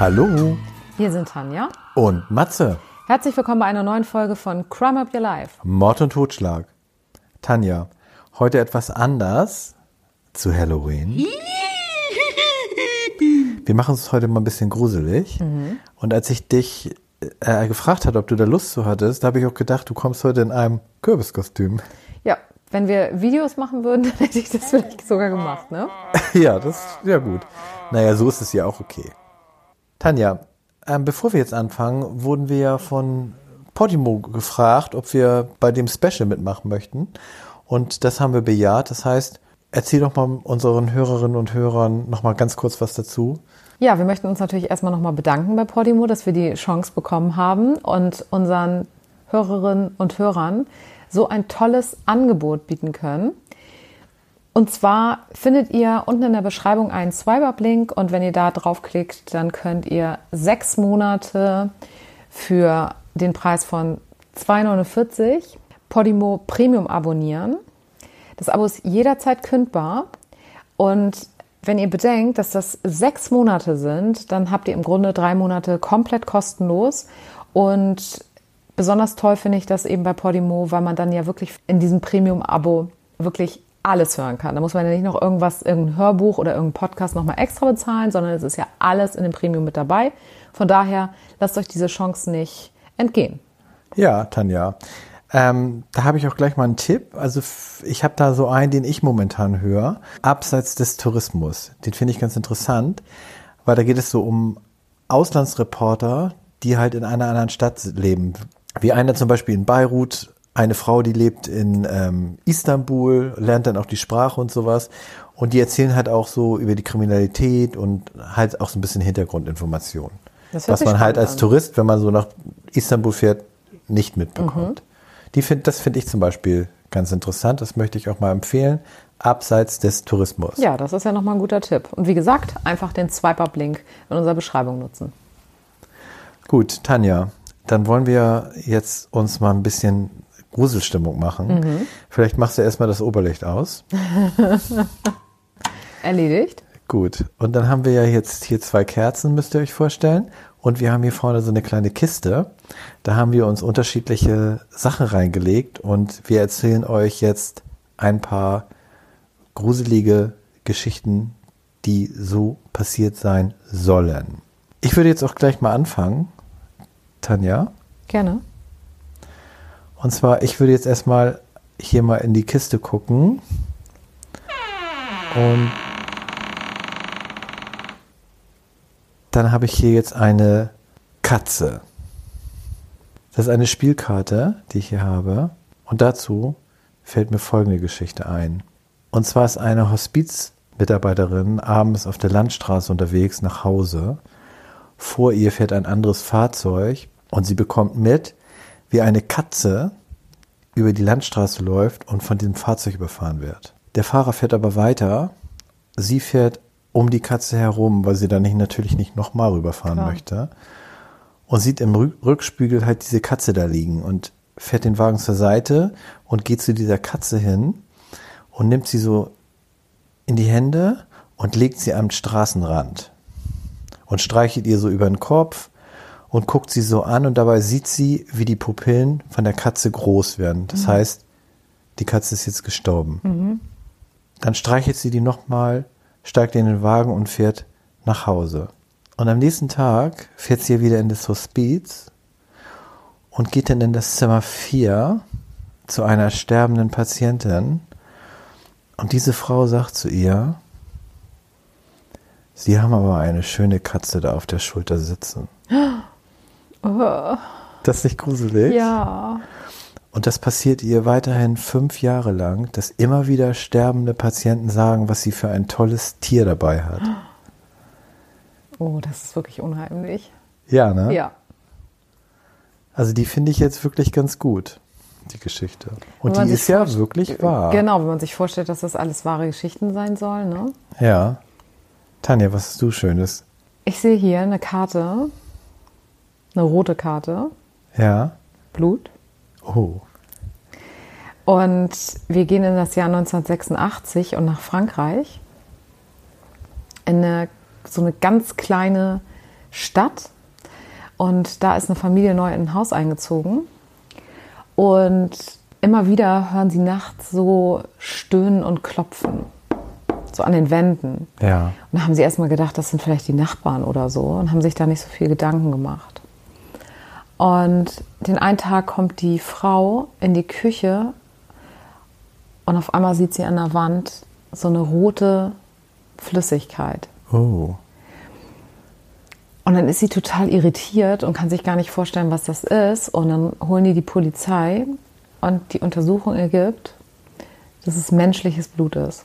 Hallo Wir sind Tanja. und Matze. Herzlich willkommen bei einer neuen Folge von Crime Up Your Life. Mord und Totschlag. Tanja, heute etwas anders zu Halloween. Wir machen es heute mal ein bisschen gruselig. Und als ich dich äh, gefragt hatte, ob du da Lust zu hattest, da habe ich auch gedacht, du kommst heute in einem Kürbiskostüm. Ja, wenn wir Videos machen würden, dann hätte ich das vielleicht sogar gemacht, ne? ja, das ist ja gut. Naja, so ist es ja auch okay. Tanja, ähm, bevor wir jetzt anfangen, wurden wir ja von Podimo gefragt, ob wir bei dem Special mitmachen möchten. Und das haben wir bejaht. Das heißt, erzähl doch mal unseren Hörerinnen und Hörern noch mal ganz kurz was dazu. Ja, wir möchten uns natürlich erstmal nochmal bedanken bei Podimo, dass wir die Chance bekommen haben und unseren Hörerinnen und Hörern so ein tolles Angebot bieten können. Und zwar findet ihr unten in der Beschreibung einen Swipe-Up-Link und wenn ihr da draufklickt, dann könnt ihr sechs Monate für den Preis von 2,49 Podimo Premium abonnieren. Das Abo ist jederzeit kündbar und wenn ihr bedenkt, dass das sechs Monate sind, dann habt ihr im Grunde drei Monate komplett kostenlos und besonders toll finde ich das eben bei Podimo, weil man dann ja wirklich in diesem Premium-Abo wirklich alles hören kann. Da muss man ja nicht noch irgendwas, irgendein Hörbuch oder irgendein Podcast nochmal extra bezahlen, sondern es ist ja alles in dem Premium mit dabei. Von daher lasst euch diese Chance nicht entgehen. Ja, Tanja. Ähm, da habe ich auch gleich mal einen Tipp. Also ich habe da so einen, den ich momentan höre, abseits des Tourismus. Den finde ich ganz interessant, weil da geht es so um Auslandsreporter, die halt in einer anderen Stadt leben. Wie einer zum Beispiel in Beirut, eine Frau, die lebt in ähm, Istanbul, lernt dann auch die Sprache und sowas. Und die erzählen halt auch so über die Kriminalität und halt auch so ein bisschen Hintergrundinformationen. Was man halt als an. Tourist, wenn man so nach Istanbul fährt, nicht mitbekommt. Die find, das finde ich zum Beispiel ganz interessant. Das möchte ich auch mal empfehlen. Abseits des Tourismus. Ja, das ist ja nochmal ein guter Tipp. Und wie gesagt, einfach den Swipe-Up-Link in unserer Beschreibung nutzen. Gut, Tanja, dann wollen wir jetzt uns mal ein bisschen Gruselstimmung machen. Vielleicht machst du erstmal das Oberlicht aus. Erledigt? Gut. Und dann haben wir ja jetzt hier zwei Kerzen, müsst ihr euch vorstellen. Und wir haben hier vorne so eine kleine Kiste. Da haben wir uns unterschiedliche Sachen reingelegt und wir erzählen euch jetzt ein paar gruselige Geschichten, die so passiert sein sollen. Ich würde jetzt auch gleich mal anfangen, Tanja. Gerne. Und zwar, ich würde jetzt erstmal hier mal in die Kiste gucken. Und dann habe ich hier jetzt eine Katze. Das ist eine Spielkarte, die ich hier habe. Und dazu fällt mir folgende Geschichte ein. Und zwar ist eine Hospizmitarbeiterin abends auf der Landstraße unterwegs nach Hause. Vor ihr fährt ein anderes Fahrzeug und sie bekommt mit, wie eine Katze über die Landstraße läuft und von diesem Fahrzeug überfahren wird. Der Fahrer fährt aber weiter. Sie fährt um die Katze herum, weil sie da nicht, natürlich nicht nochmal rüberfahren Klar. möchte. Und sieht im Rück- Rückspiegel halt diese Katze da liegen und fährt den Wagen zur Seite und geht zu dieser Katze hin und nimmt sie so in die Hände und legt sie am Straßenrand und streichelt ihr so über den Kopf und guckt sie so an und dabei sieht sie, wie die Pupillen von der Katze groß werden. Das heißt, die Katze ist jetzt gestorben. Dann streichelt sie die nochmal, steigt in den Wagen und fährt nach Hause. Und am nächsten Tag fährt sie wieder in das Hospiz und geht dann in das Zimmer 4 zu einer sterbenden Patientin. Und diese Frau sagt zu ihr, Sie haben aber eine schöne Katze da auf der Schulter sitzen. Das ist nicht gruselig? Ja. Und das passiert ihr weiterhin fünf Jahre lang, dass immer wieder sterbende Patienten sagen, was sie für ein tolles Tier dabei hat. Oh, das ist wirklich unheimlich. Ja, ne? Ja. Also die finde ich jetzt wirklich ganz gut, die Geschichte. Und die ist ja wirklich wahr. Genau, wenn man sich vorstellt, dass das alles wahre Geschichten sein sollen. Ne? Ja. Tanja, was hast du Schönes? Ich sehe hier eine Karte, eine rote Karte, Ja. Blut. Oh. Und wir gehen in das Jahr 1986 und nach Frankreich. In eine, so eine ganz kleine Stadt. Und da ist eine Familie neu in ein Haus eingezogen. Und immer wieder hören sie nachts so Stöhnen und Klopfen. So an den Wänden. Ja. Und da haben sie erstmal gedacht, das sind vielleicht die Nachbarn oder so und haben sich da nicht so viel Gedanken gemacht. Und den einen Tag kommt die Frau in die Küche und auf einmal sieht sie an der Wand so eine rote Flüssigkeit. Oh. Und dann ist sie total irritiert und kann sich gar nicht vorstellen, was das ist. Und dann holen die die Polizei und die Untersuchung ergibt, dass es menschliches Blut ist.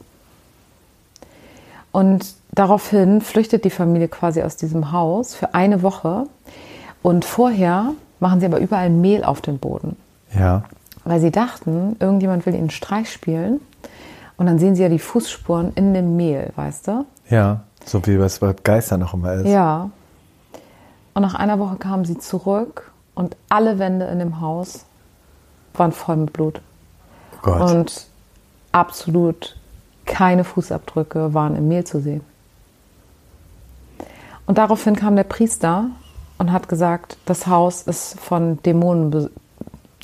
Und daraufhin flüchtet die Familie quasi aus diesem Haus für eine Woche. Und vorher machen sie aber überall Mehl auf den Boden. Ja. Weil sie dachten, irgendjemand will ihnen einen Streich spielen. Und dann sehen sie ja die Fußspuren in dem Mehl, weißt du? Ja. So wie es bei Geistern noch immer ist. Ja. Und nach einer Woche kamen sie zurück und alle Wände in dem Haus waren voll mit Blut. Oh Gott. Und absolut keine Fußabdrücke waren im Mehl zu sehen. Und daraufhin kam der Priester und hat gesagt, das Haus ist von Dämonen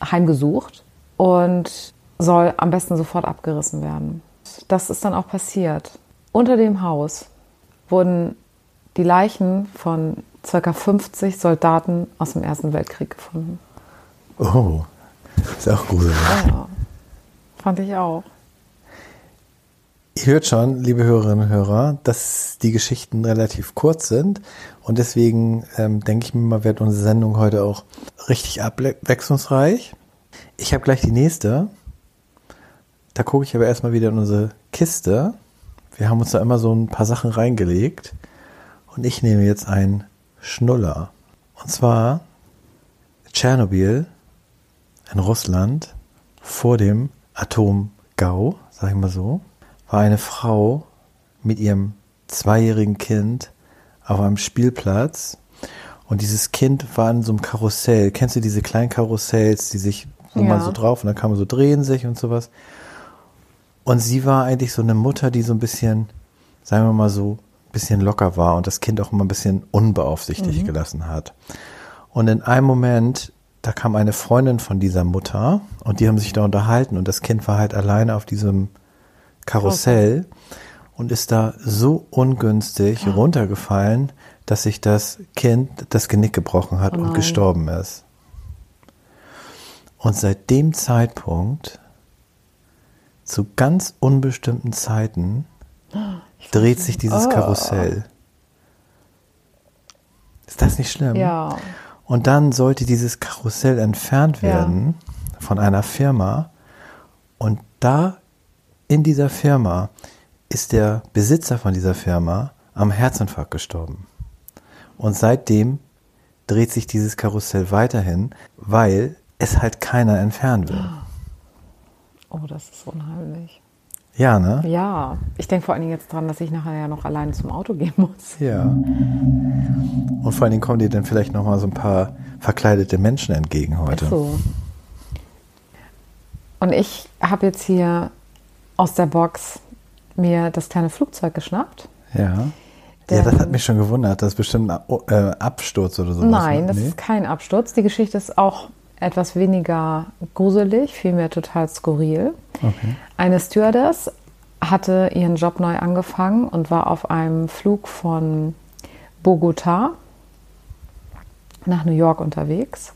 heimgesucht und soll am besten sofort abgerissen werden. Das ist dann auch passiert. Unter dem Haus wurden die Leichen von ca. 50 Soldaten aus dem Ersten Weltkrieg gefunden. oh. Ist auch gruselig. Ja, fand ich auch. Ihr hört schon, liebe Hörerinnen und Hörer, dass die Geschichten relativ kurz sind und deswegen ähm, denke ich mir mal, wird unsere Sendung heute auch richtig abwechslungsreich. Ich habe gleich die nächste. Da gucke ich aber erstmal wieder in unsere Kiste. Wir haben uns da immer so ein paar Sachen reingelegt und ich nehme jetzt einen Schnuller. Und zwar Tschernobyl in Russland vor dem Atomgau, sag ich mal so war eine Frau mit ihrem zweijährigen Kind auf einem Spielplatz und dieses Kind war in so einem Karussell. Kennst du diese kleinen Karussells, die sich, wo Ja. man so drauf und dann kann man so drehen sich und sowas. Und sie war eigentlich so eine Mutter, die so ein bisschen, sagen wir mal so, ein bisschen locker war und das Kind auch immer ein bisschen unbeaufsichtigt gelassen hat. Und in einem Moment, da kam eine Freundin von dieser Mutter und die haben sich da unterhalten und das Kind war halt alleine auf diesem Karussell und ist da so ungünstig runtergefallen, dass sich das Kind das Genick gebrochen hat Oh und gestorben ist. Und seit dem Zeitpunkt, zu ganz unbestimmten Zeiten, dreht sich dieses Oh. Karussell. Ist das nicht schlimm? Ja. Und dann sollte dieses Karussell entfernt Ja. werden von einer Firma. Und da in dieser Firma ist der Besitzer von dieser Firma am Herzinfarkt gestorben. Und seitdem dreht sich dieses Karussell weiterhin, weil es halt keiner entfernen will. Oh, das ist unheimlich. Ja, ne? Ja, ich denke vor allen Dingen jetzt dran, dass ich nachher ja noch alleine zum Auto gehen muss. Ja. Und vor allen Dingen kommen dir dann vielleicht noch mal so ein paar verkleidete Menschen entgegen heute. So. Und ich habe jetzt hier aus der Box mir das kleine Flugzeug geschnappt. Ja. Ja, das hat mich schon gewundert. Das ist bestimmt ein äh, Absturz oder. Nein, ne? das Nee? ist kein Absturz. Die Geschichte ist auch etwas weniger gruselig, vielmehr total skurril. Okay. Eine Stewardess hatte ihren Job neu angefangen und war auf einem Flug von Bogota nach New York unterwegs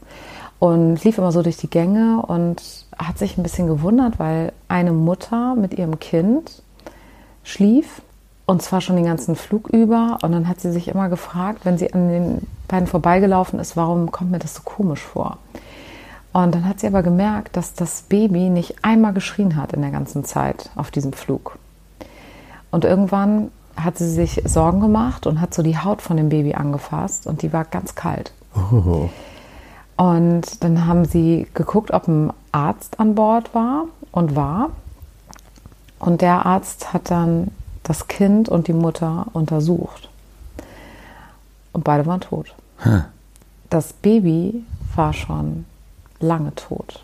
und lief immer so durch die Gänge und hat sich ein bisschen gewundert, weil eine Mutter mit ihrem Kind schlief und zwar schon den ganzen Flug über und dann hat sie sich immer gefragt, wenn sie an den beiden vorbeigelaufen ist, warum kommt mir das so komisch vor? Und dann hat sie aber gemerkt, dass das Baby nicht einmal geschrien hat in der ganzen Zeit auf diesem Flug. Und irgendwann hat sie sich Sorgen gemacht und hat so die Haut von dem Baby angefasst und die war ganz kalt. Oh. Und dann haben sie geguckt, ob ein Arzt an Bord war und war. Und der Arzt hat dann das Kind und die Mutter untersucht. Und beide waren tot. Hm. Das Baby war schon lange tot.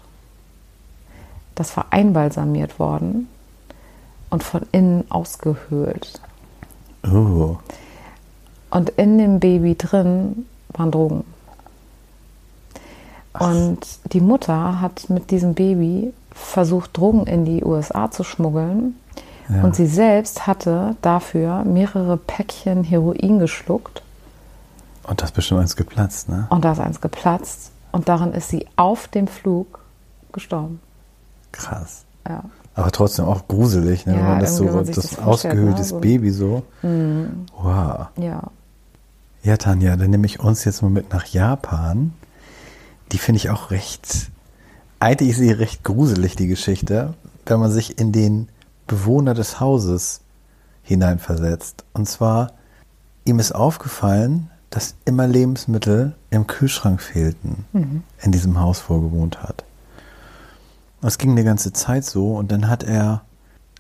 Das war einbalsamiert worden und von innen ausgehöhlt. Oh. Und in dem Baby drin waren Drogen. Und die Mutter hat mit diesem Baby versucht, Drogen in die USA zu schmuggeln. Ja. Und sie selbst hatte dafür mehrere Päckchen Heroin geschluckt. Und das ist bestimmt eins geplatzt, ne? Und da ist eins geplatzt. Und daran ist sie auf dem Flug gestorben. Krass. Ja. Aber trotzdem auch gruselig, ne? Ja, wenn man das so, man das, das ne? ausgehöhltes So. Baby so. Mhm. Wow. Ja. Ja, Tanja, dann nehme ich uns jetzt mal mit nach Japan. Die finde ich auch recht, eigentlich ist sie recht gruselig, die Geschichte, wenn man sich in den Bewohner des Hauses hineinversetzt. Und zwar, ihm ist aufgefallen, dass immer Lebensmittel im Kühlschrank fehlten, in diesem Haus, wo er gewohnt hat. Es ging eine ganze Zeit so und dann hat er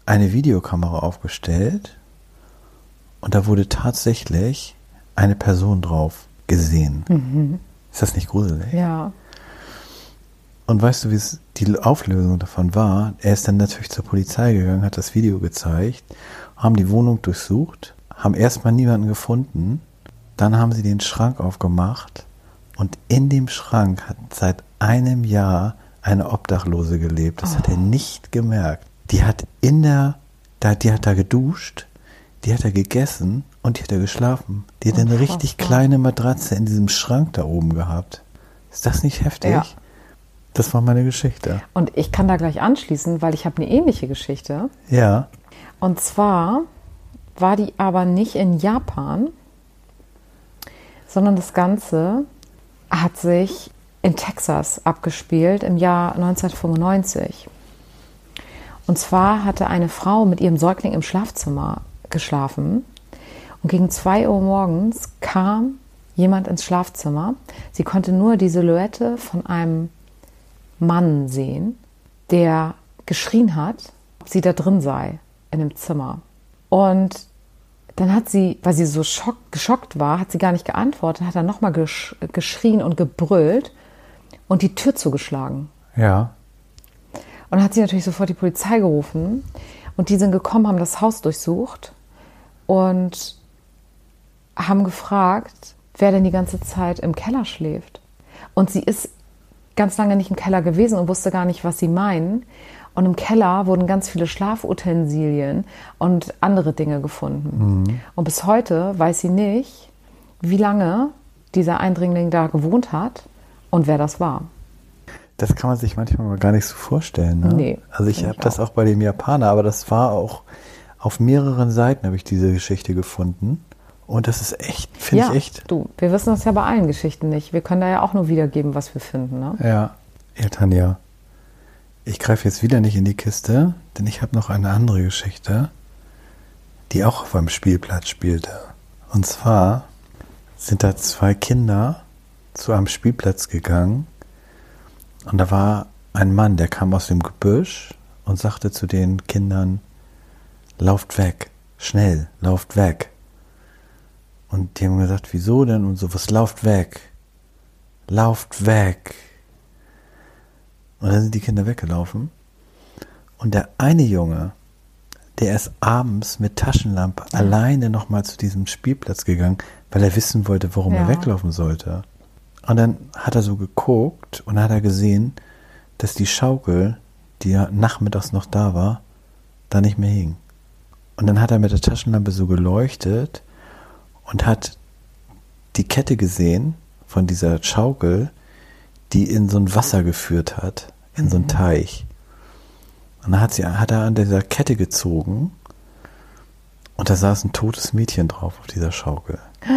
eine Videokamera aufgestellt und da wurde tatsächlich eine Person drauf gesehen. Ist das nicht gruselig? Ja. Und weißt du, wie es die Auflösung davon war? Er ist dann natürlich zur Polizei gegangen, hat das Video gezeigt, haben die Wohnung durchsucht, haben erstmal niemanden gefunden, dann haben sie den Schrank aufgemacht und in dem Schrank hat seit einem Jahr eine Obdachlose gelebt. Das hat er nicht gemerkt. Die hat in der, die hat da geduscht, die hat da gegessen und die hat da geschlafen. Die hat eine richtig kleine Matratze in diesem Schrank da oben gehabt. Ist das nicht heftig? Ja. Das war meine Geschichte. Und ich kann da gleich anschließen, weil ich habe eine ähnliche Geschichte. Ja. Und zwar war die aber nicht in Japan, sondern das Ganze hat sich in Texas abgespielt im Jahr 1995. Und zwar hatte eine Frau mit ihrem Säugling im Schlafzimmer geschlafen und gegen 2 Uhr morgens kam jemand ins Schlafzimmer. Sie konnte nur die Silhouette von einem Mann sehen, der geschrien hat, ob sie da drin sei in dem Zimmer. Und dann hat sie, weil sie so schock, geschockt war, hat sie gar nicht geantwortet, hat dann nochmal gesch geschrien und gebrüllt und die Tür zugeschlagen. Ja. Und dann hat sie natürlich sofort die Polizei gerufen und die sind gekommen, haben das Haus durchsucht und haben gefragt, wer denn die ganze Zeit im Keller schläft. Und sie ist ganz lange nicht im Keller gewesen und wusste gar nicht, was sie meinen. Und im Keller wurden ganz viele Schlafutensilien und andere Dinge gefunden. Und bis heute weiß sie nicht, wie lange dieser Eindringling da gewohnt hat und wer das war. Das kann man sich manchmal mal gar nicht so vorstellen. Ne? Nee, Also ich habe das auch. auch bei dem Japaner, aber das war auch auf mehreren Seiten habe ich diese Geschichte gefunden. Und das ist echt, finde ja, ich echt. du, wir wissen das ja bei allen Geschichten nicht. Wir können da ja auch nur wiedergeben, was wir finden. Ne? Ja. Ja, Tanja. Ich greife jetzt wieder nicht in die Kiste, denn ich habe noch eine andere Geschichte, die auch auf einem Spielplatz spielte. Und zwar sind da zwei Kinder zu einem Spielplatz gegangen und da war ein Mann, der kam aus dem Gebüsch und sagte zu den Kindern, lauft weg, schnell, lauft weg. Und die haben gesagt, wieso denn? Und so, was lauft weg? Lauft weg. Und dann sind die Kinder weggelaufen. Und der eine Junge, der ist abends mit Taschenlampe alleine nochmal zu diesem Spielplatz gegangen, weil er wissen wollte, warum er Ja. weglaufen sollte. Und dann hat er so geguckt und hat er gesehen, dass die Schaukel, die ja nachmittags noch da war, da nicht mehr hing. Und dann hat er mit der Taschenlampe so geleuchtet und hat die Kette gesehen von dieser Schaukel, die in so ein Wasser geführt hat, in so einen Teich. Und dann hat, sie, hat er an dieser Kette gezogen und da saß ein totes Mädchen drauf auf dieser Schaukel.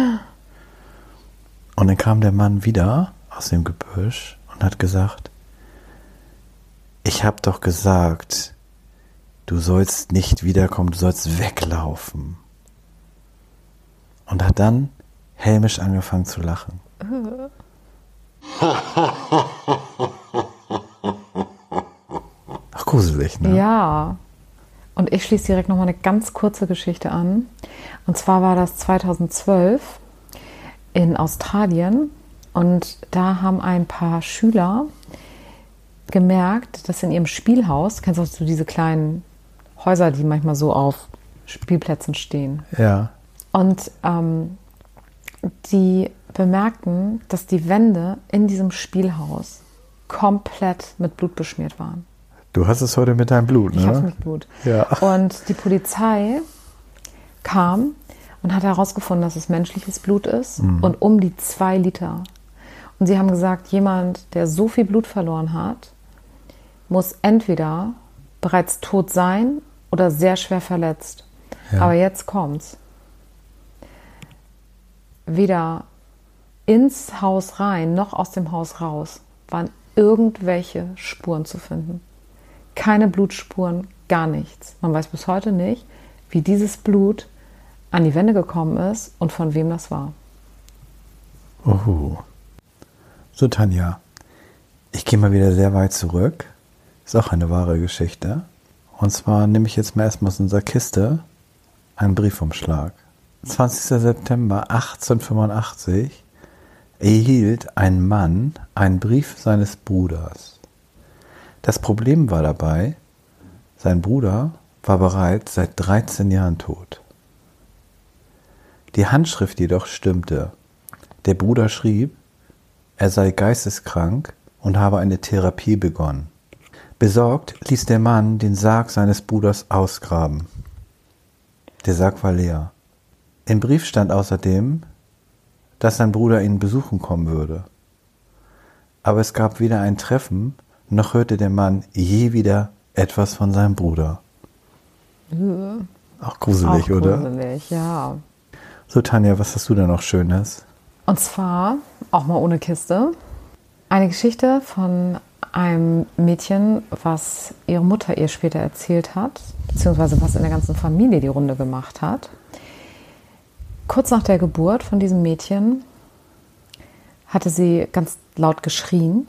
Und dann kam der Mann wieder aus dem Gebüsch und hat gesagt, ich hab doch gesagt, du sollst nicht wiederkommen, du sollst weglaufen. Und hat dann hämisch angefangen zu lachen. Ach, gruselig, ne? Ja. Und ich schließe direkt nochmal eine ganz kurze Geschichte an. Und zwar war das 2012 in Australien. Und da haben ein paar Schüler gemerkt, dass in ihrem Spielhaus, kennst du diese kleinen Häuser, die manchmal so auf Spielplätzen stehen. Ja. Und ähm, die bemerkten, dass die Wände in diesem Spielhaus komplett mit Blut beschmiert waren. Du hast es heute mit deinem Blut, ne? Ich hab's mit Blut. Ja. Und die Polizei kam und hat herausgefunden, dass es menschliches Blut ist und um die zwei Liter. Und sie haben gesagt, jemand, der so viel Blut verloren hat, muss entweder bereits tot sein oder sehr schwer verletzt. Ja. Aber jetzt kommt's. Weder ins Haus rein noch aus dem Haus raus waren irgendwelche Spuren zu finden. Keine Blutspuren, gar nichts. Man weiß bis heute nicht, wie dieses Blut an die Wände gekommen ist und von wem das war. Uhu. So, Tanja, ich gehe mal wieder sehr weit zurück. Ist auch eine wahre Geschichte. Und zwar nehme ich jetzt mal erstmal aus unserer Kiste einen Briefumschlag. 20. September 1885 erhielt ein Mann einen Brief seines Bruders. Das Problem war dabei, sein Bruder war bereits seit 13 Jahren tot. Die Handschrift jedoch stimmte. Der Bruder schrieb, er sei geisteskrank und habe eine Therapie begonnen. Besorgt ließ der Mann den Sarg seines Bruders ausgraben. Der Sarg war leer. Im Brief stand außerdem, dass sein Bruder ihn besuchen kommen würde. Aber es gab weder ein Treffen, noch hörte der Mann je wieder etwas von seinem Bruder. Auch gruselig, Auch oder? gruselig, ja. So, Tanja, was hast du da noch Schönes? Und zwar, auch mal ohne Kiste, eine Geschichte von einem Mädchen, was ihre Mutter ihr später erzählt hat, beziehungsweise was in der ganzen Familie die Runde gemacht hat. Kurz nach der Geburt von diesem Mädchen hatte sie ganz laut geschrien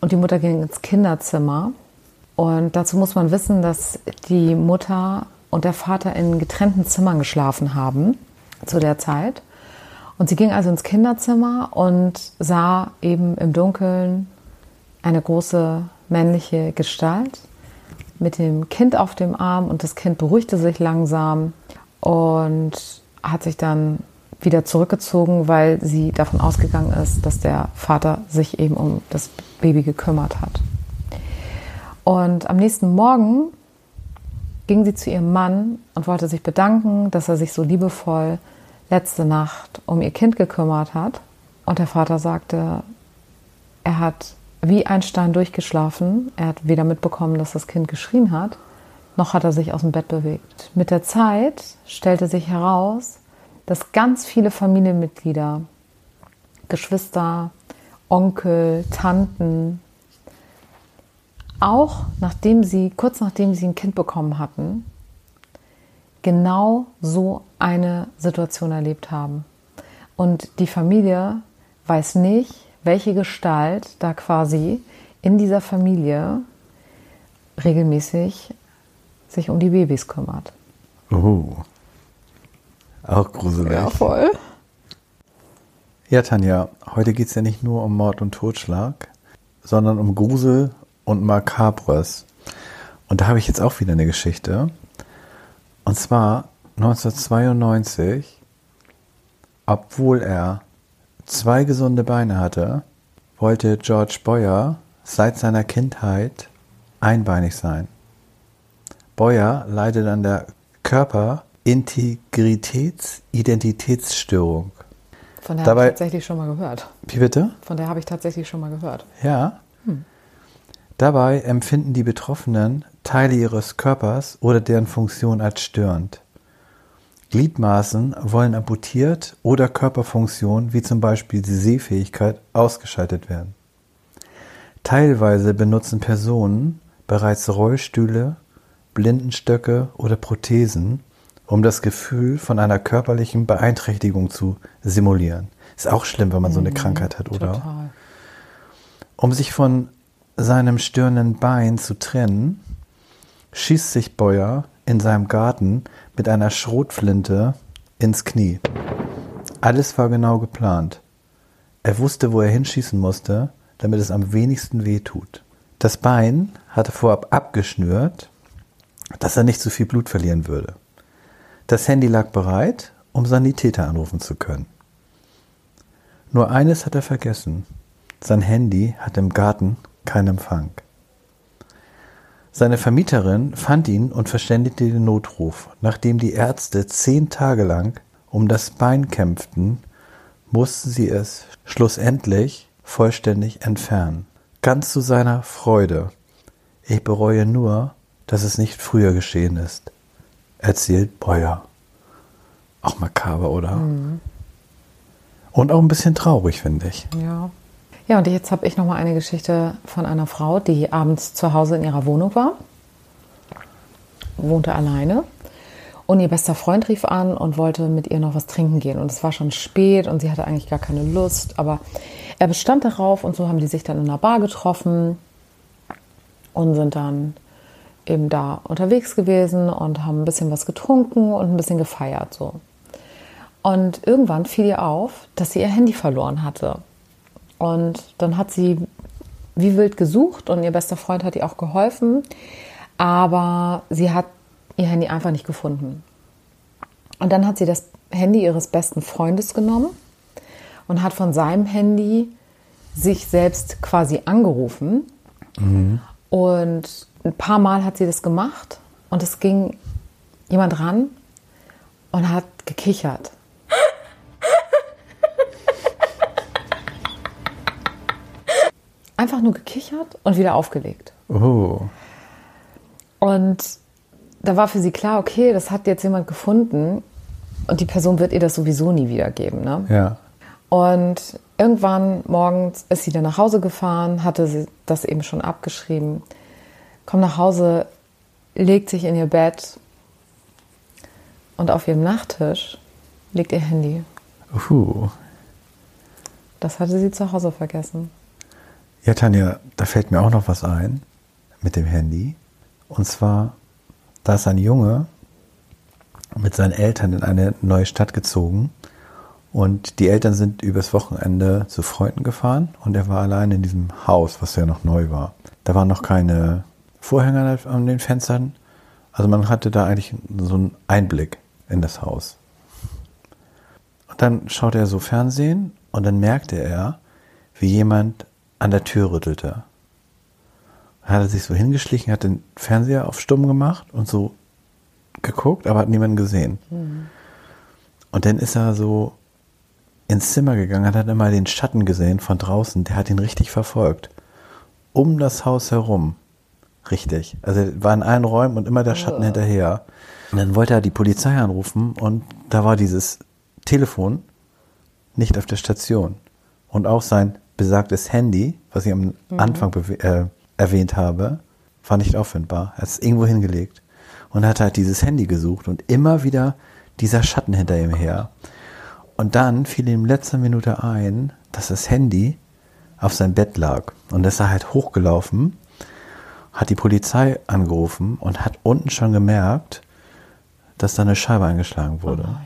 und die Mutter ging ins Kinderzimmer. Und dazu muss man wissen, dass die Mutter und der Vater in getrennten Zimmern geschlafen haben zu der Zeit. Und sie ging also ins Kinderzimmer und sah eben im Dunkeln eine große männliche Gestalt mit dem Kind auf dem Arm und das Kind beruhigte sich langsam und hat sich dann wieder zurückgezogen, weil sie davon ausgegangen ist, dass der Vater sich eben um das Baby gekümmert hat. Und am nächsten Morgen ging sie zu ihrem Mann und wollte sich bedanken, dass er sich so liebevoll letzte Nacht um ihr Kind gekümmert hat. Und der Vater sagte, er hat wie ein Stein durchgeschlafen. Er hat weder mitbekommen, dass das Kind geschrien hat, noch hat er sich aus dem Bett bewegt. Mit der Zeit stellte sich heraus, dass ganz viele Familienmitglieder, Geschwister, Onkel, Tanten, auch nachdem sie, kurz nachdem sie ein Kind bekommen hatten, genau so eine Situation erlebt haben. Und die Familie weiß nicht, welche Gestalt da quasi in dieser Familie regelmäßig sich um die Babys kümmert. Oh. Auch gruselig. voll. Ja, Tanja, heute geht es ja nicht nur um Mord und Totschlag, sondern um Grusel und Makabres. Und da habe ich jetzt auch wieder eine Geschichte. Und zwar 1992, obwohl er zwei gesunde Beine hatte, wollte George Boyer seit seiner Kindheit einbeinig sein. Boyer leidet an der Körperintegritäts-Identitätsstörung. Von der habe ich tatsächlich schon mal gehört. Wie bitte? Von der habe ich tatsächlich schon mal gehört. Ja. Dabei empfinden die Betroffenen Teile ihres Körpers oder deren Funktion als störend. Gliedmaßen wollen amputiert oder Körperfunktionen wie zum Beispiel die Sehfähigkeit ausgeschaltet werden. Teilweise benutzen Personen bereits Rollstühle, Blindenstöcke oder Prothesen, um das Gefühl von einer körperlichen Beeinträchtigung zu simulieren. Ist auch schlimm, wenn man so eine Krankheit hat, oder? Total. Um sich von seinem störenden Bein zu trennen, schießt sich Boyer in seinem Garten mit einer Schrotflinte ins Knie. Alles war genau geplant. Er wusste, wo er hinschießen musste, damit es am wenigsten weh tut. Das Bein hatte vorab abgeschnürt, dass er nicht zu viel Blut verlieren würde. Das Handy lag bereit, um Sanitäter anrufen zu können. Nur eines hat er vergessen. Sein Handy hat im Garten keinen Empfang. Seine Vermieterin fand ihn und verständigte den Notruf. Nachdem die Ärzte zehn Tage lang um das Bein kämpften, mussten sie es schlussendlich vollständig entfernen. Ganz zu seiner Freude. Ich bereue nur, dass es nicht früher geschehen ist, erzählt Breuer. Auch makaber, oder? Mhm. Und auch ein bisschen traurig, finde ich. Ja. Ja, und jetzt habe ich noch mal eine Geschichte von einer Frau, die abends zu Hause in ihrer Wohnung war, wohnte alleine und ihr bester Freund rief an und wollte mit ihr noch was trinken gehen. Und es war schon spät und sie hatte eigentlich gar keine Lust, aber er bestand darauf und so haben die sich dann in einer Bar getroffen und sind dann eben da unterwegs gewesen und haben ein bisschen was getrunken und ein bisschen gefeiert so. Und irgendwann fiel ihr auf, dass sie ihr Handy verloren hatte. Und dann hat sie wie wild gesucht und ihr bester Freund hat ihr auch geholfen, aber sie hat ihr Handy einfach nicht gefunden. Und dann hat sie das Handy ihres besten Freundes genommen und hat von seinem Handy sich selbst quasi angerufen. Mhm. Und ein paar Mal hat sie das gemacht und es ging jemand ran und hat gekichert. Einfach nur gekichert und wieder aufgelegt. Oh. Und da war für sie klar, okay, das hat jetzt jemand gefunden und die Person wird ihr das sowieso nie wiedergeben. Ne? Ja. Und irgendwann morgens ist sie dann nach Hause gefahren, hatte sie das eben schon abgeschrieben, kommt nach Hause, legt sich in ihr Bett und auf ihrem Nachttisch liegt ihr Handy. Uh. Das hatte sie zu Hause vergessen. Ja, Tanja, da fällt mir auch noch was ein mit dem Handy. Und zwar, da ist ein Junge mit seinen Eltern in eine neue Stadt gezogen. Und die Eltern sind übers Wochenende zu Freunden gefahren und er war allein in diesem Haus, was ja noch neu war. Da waren noch keine Vorhänge an den Fenstern. Also man hatte da eigentlich so einen Einblick in das Haus. Und dann schaute er so Fernsehen und dann merkte er, wie jemand an der Tür rüttelte. Dann hat er sich so hingeschlichen, hat den Fernseher auf stumm gemacht und so geguckt, aber hat niemanden gesehen. Mhm. Und dann ist er so ins Zimmer gegangen, hat dann immer den Schatten gesehen von draußen, der hat ihn richtig verfolgt. Um das Haus herum. Richtig. Also er war in allen Räumen und immer der Schatten oh. hinterher. Und dann wollte er die Polizei anrufen und da war dieses Telefon nicht auf der Station. Und auch sein besagtes Handy, was ich am mhm. Anfang äh, erwähnt habe, war nicht auffindbar. Er hat es irgendwo hingelegt und hat halt dieses Handy gesucht und immer wieder dieser Schatten hinter ihm her. Und dann fiel ihm in letzter Minute ein, dass das Handy auf seinem Bett lag. Und ist er halt hochgelaufen, hat die Polizei angerufen und hat unten schon gemerkt, dass da eine Scheibe eingeschlagen wurde. Oh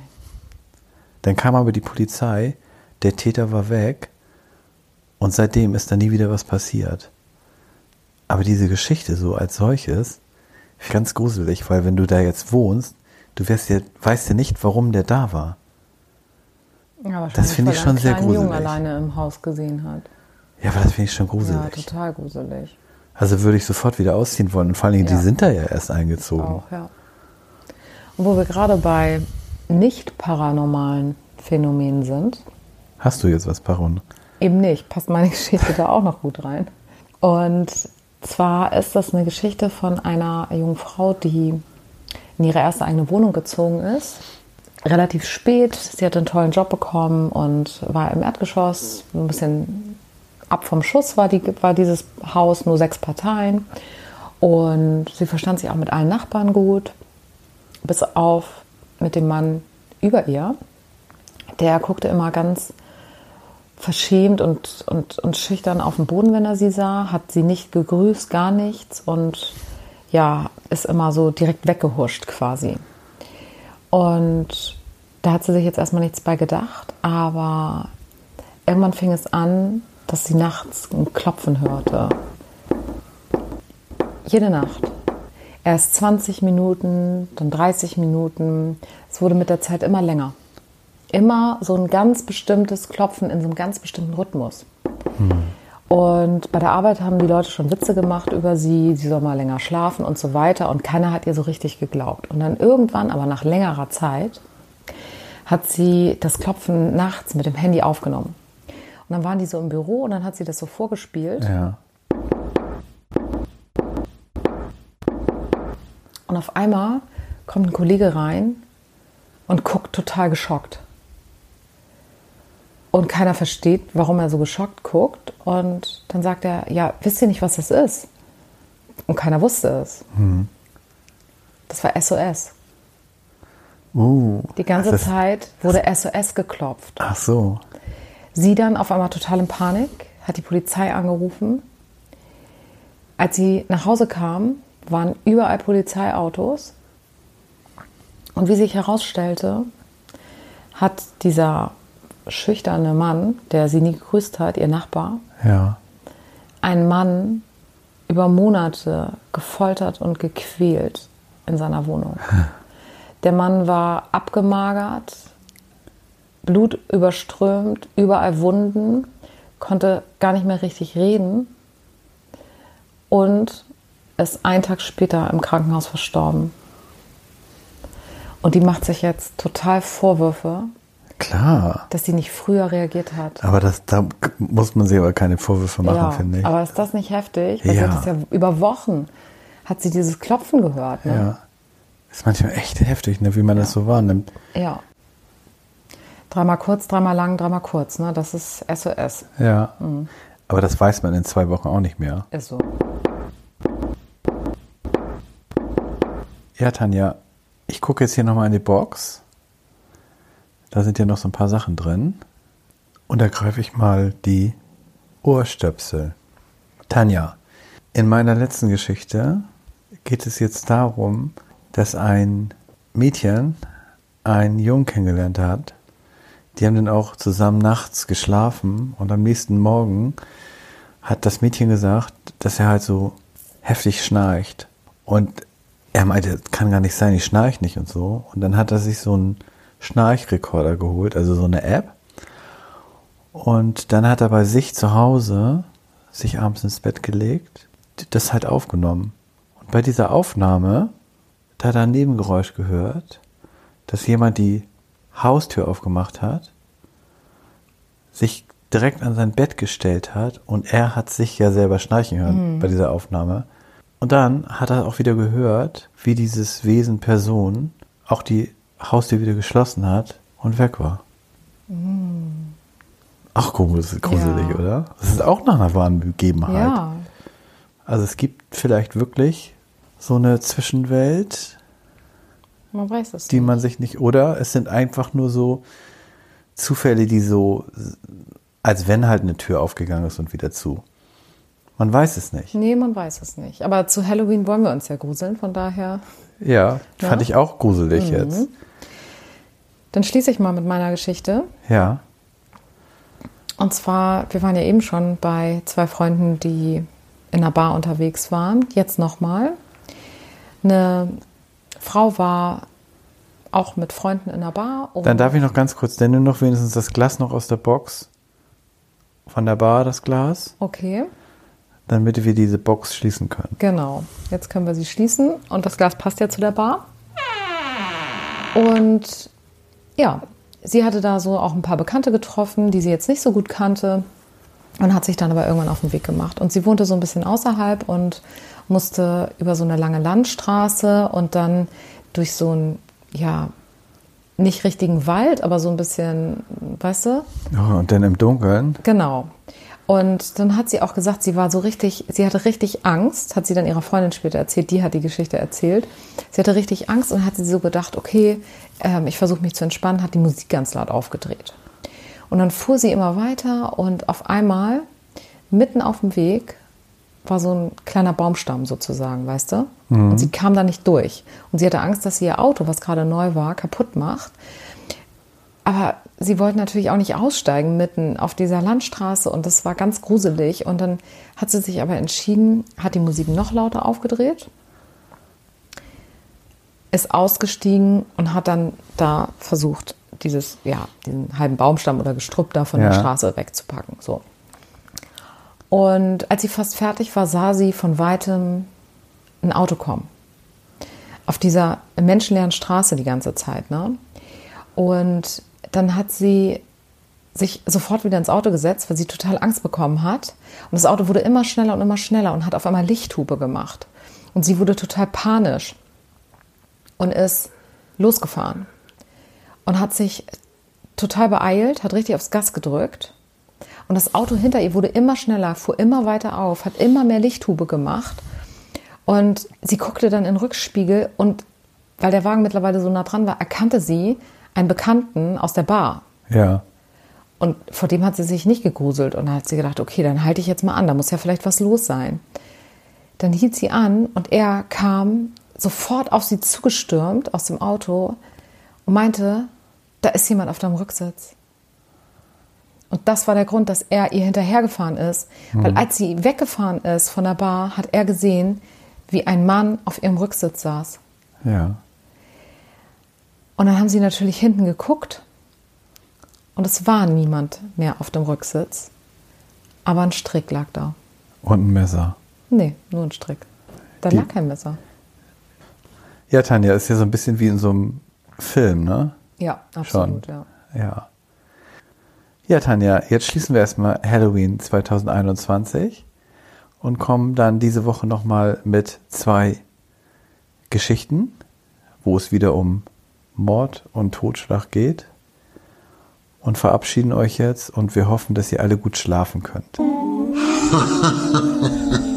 dann kam aber die Polizei, der Täter war weg und seitdem ist da nie wieder was passiert. Aber diese Geschichte so als solches Ganz gruselig, weil wenn du da jetzt wohnst, du wirst ja, weißt ja nicht, warum der da war. Ja, das finde ich schon sehr gruselig. Jungen alleine im Haus gesehen hat. Ja, aber das finde ich schon gruselig. Ja, total gruselig. Also würde ich sofort wieder ausziehen wollen. Und vor allen Dingen, ja. die sind da ja erst eingezogen. Auch, ja. Und wo wir gerade bei nicht paranormalen Phänomenen sind. Hast du jetzt was Paron? Eben nicht. Passt meine Geschichte da auch noch gut rein. Und zwar ist das eine Geschichte von einer jungen Frau, die in ihre erste eigene Wohnung gezogen ist. Relativ spät. Sie hat einen tollen Job bekommen und war im Erdgeschoss. Ein bisschen ab vom Schuss war, die, war dieses Haus, nur sechs Parteien. Und sie verstand sich auch mit allen Nachbarn gut, bis auf mit dem Mann über ihr. Der guckte immer ganz verschämt und, und, und schüchtern auf dem Boden, wenn er sie sah, hat sie nicht gegrüßt, gar nichts und ja, ist immer so direkt weggehuscht quasi. Und da hat sie sich jetzt erstmal nichts bei gedacht, aber irgendwann fing es an, dass sie nachts ein Klopfen hörte. Jede Nacht. Erst 20 Minuten, dann 30 Minuten. Es wurde mit der Zeit immer länger. immer so ein ganz bestimmtes Klopfen in so einem ganz bestimmten Rhythmus. Und bei der Arbeit haben die Leute schon Witze gemacht über sie, sie soll mal länger schlafen und so weiter. Und keiner hat ihr so richtig geglaubt. Und dann irgendwann, aber nach längerer Zeit, hat sie das Klopfen nachts mit dem Handy aufgenommen. Und dann waren die so im Büro und dann hat sie das so vorgespielt. Ja. Und auf einmal kommt ein Kollege rein und guckt total geschockt. Und keiner versteht, warum er so geschockt guckt. Und dann sagt er, ja, wisst ihr nicht, was das ist? Und keiner wusste es. Das war SOS. Uh, Die ganze Zeit wurde SOS geklopft. Ach so. Sie dann auf einmal total in Panik, hat die Polizei angerufen. Als sie nach Hause kam, waren überall Polizeiautos. Und wie sich herausstellte, hat dieser schüchterne Mann, der sie nie gegrüßt hat, ihr Nachbar, Ja. einen Mann über Monate gefoltert und gequält in seiner Wohnung. Der Mann war abgemagert, Blut überströmt, überall Wunden, konnte gar nicht mehr richtig reden und ist einen Tag später im Krankenhaus verstorben. Und die macht sich jetzt total Vorwürfe, Klar. dass sie nicht früher reagiert hat. Aber das, da muss man sich aber keine Vorwürfe machen, ja, finde ich. aber ist das nicht heftig? Ja. das ja über Wochen hat sie dieses Klopfen gehört. Ne? ja. Ist manchmal echt heftig, ne, wie man das so wahrnimmt. Ja. Dreimal kurz, dreimal lang, dreimal kurz. Ne? Das ist SOS. Ja. Mhm. Aber das weiß man in zwei Wochen auch nicht mehr. Ist so. Ja, Tanja, ich gucke jetzt hier nochmal in die Box. Da sind ja noch so ein paar Sachen drin. Und da greife ich mal die Ohrstöpsel. Tanja, in meiner letzten Geschichte geht es jetzt darum, dass ein Mädchen einen Jungen kennengelernt hat. Die haben dann auch zusammen nachts geschlafen und am nächsten Morgen hat das Mädchen gesagt, dass er halt so heftig schnarcht. Und er meinte, kann gar nicht sein, ich schnarch nicht und so. Und dann hat er sich so einen Schnarchrekorder geholt, also so eine App. Und dann hat er bei sich zu Hause sich abends ins Bett gelegt, das halt aufgenommen. Und bei dieser Aufnahme, da hat er ein Nebengeräusch gehört, dass jemand die Haustür aufgemacht hat, sich direkt an sein Bett gestellt hat und er hat sich ja selber schnarchen hören bei dieser Aufnahme. Und dann hat er auch wieder gehört, wie dieses Wesen Person auch die Haustür wieder geschlossen hat und weg war. Ach, gruselig, gruselig Ja. oder? Das ist auch nach einer wahren Begebenheit. Ja. Also es gibt vielleicht wirklich so eine Zwischenwelt, Man weiß es die nicht. man sich nicht, oder es sind einfach nur so Zufälle, die so, als wenn halt eine Tür aufgegangen ist und wieder zu. Man weiß es nicht. Nee, man weiß es nicht. Aber zu Halloween wollen wir uns ja gruseln, von daher. Ja, Ja. fand ich auch gruselig Mhm. jetzt. Dann schließe ich mal mit meiner Geschichte. Ja, Und zwar, wir waren ja eben schon bei zwei Freunden, die in einer Bar unterwegs waren. Jetzt nochmal. Eine Frau war auch mit Freunden in einer Bar. dann darf ich noch ganz kurz, denn nur noch wenigstens das Glas noch aus der Box. Von der Bar das Glas, Okay, damit wir diese Box schließen können. genau. Jetzt können wir sie schließen und das Glas passt ja zu der Bar. Und ja, sie hatte da so auch ein paar Bekannte getroffen, die sie jetzt nicht so gut kannte und hat sich dann aber irgendwann auf den Weg gemacht. Und sie wohnte so ein bisschen außerhalb und musste über so eine lange Landstraße und dann durch so einen, ja, nicht richtigen Wald, aber so ein bisschen, weißt du? Ja, und dann im Dunkeln. Genau. Und dann hat sie auch gesagt, sie war so richtig, sie hatte richtig Angst, hat sie dann ihrer Freundin später erzählt, die hat die Geschichte erzählt. Sie hatte richtig Angst und hat sie so gedacht, okay, ähm, ich versuche mich zu entspannen, hat die Musik ganz laut aufgedreht. Und dann fuhr sie immer weiter und auf einmal, mitten auf dem Weg, war so ein kleiner Baumstamm sozusagen, weißt du? Und sie kam da nicht durch. Und sie hatte Angst, dass sie ihr Auto, was gerade neu war, kaputt macht. Aber sie wollten natürlich auch nicht aussteigen mitten auf dieser Landstraße und das war ganz gruselig. Und dann hat sie sich aber entschieden, hat die Musik noch lauter aufgedreht, ist ausgestiegen und hat dann da versucht, dieses, ja, diesen halben Baumstamm oder Gestrüpp da von Ja. der Straße wegzupacken. So. Und als sie fast fertig war, sah sie von weitem ein Auto kommen. Auf dieser menschenleeren Straße die ganze Zeit. Ne? Und dann hat sie sich sofort wieder ins Auto gesetzt, weil sie total Angst bekommen hat. Und das Auto wurde immer schneller und immer schneller und hat auf einmal Lichthupe gemacht. Und sie wurde total panisch und ist losgefahren und hat sich total beeilt, hat richtig aufs Gas gedrückt. Und das Auto hinter ihr wurde immer schneller, fuhr immer weiter auf, hat immer mehr Lichthube gemacht. Und sie guckte dann in den Rückspiegel und weil der Wagen mittlerweile so nah dran war, erkannte sie einen Bekannten aus der Bar. Ja. Und vor dem hat sie sich nicht gegruselt und hat sie gedacht, okay, dann halte ich jetzt mal an, da muss ja vielleicht was los sein. Dann hielt sie an und er kam sofort auf sie zugestürmt aus dem Auto und meinte, da ist jemand auf deinem Rücksitz. Und das war der Grund, dass er ihr hinterhergefahren ist. Weil als sie weggefahren ist von der Bar, hat er gesehen, wie ein Mann auf ihrem Rücksitz saß. Ja. Und dann haben sie natürlich hinten geguckt und es war niemand mehr auf dem Rücksitz. Aber ein Strick lag da. Und ein Messer. Nee, nur ein Strick. Da Die- lag kein Messer. Ja, Tanja, ist ja so ein bisschen wie in so einem Film, ne? Ja, absolut, ja. Ja. Ja, Tanja, jetzt schließen wir erstmal Halloween 2021 und kommen dann diese Woche nochmal mit zwei Geschichten, wo es wieder um Mord und Totschlag geht. Und verabschieden euch jetzt und wir hoffen, dass ihr alle gut schlafen könnt.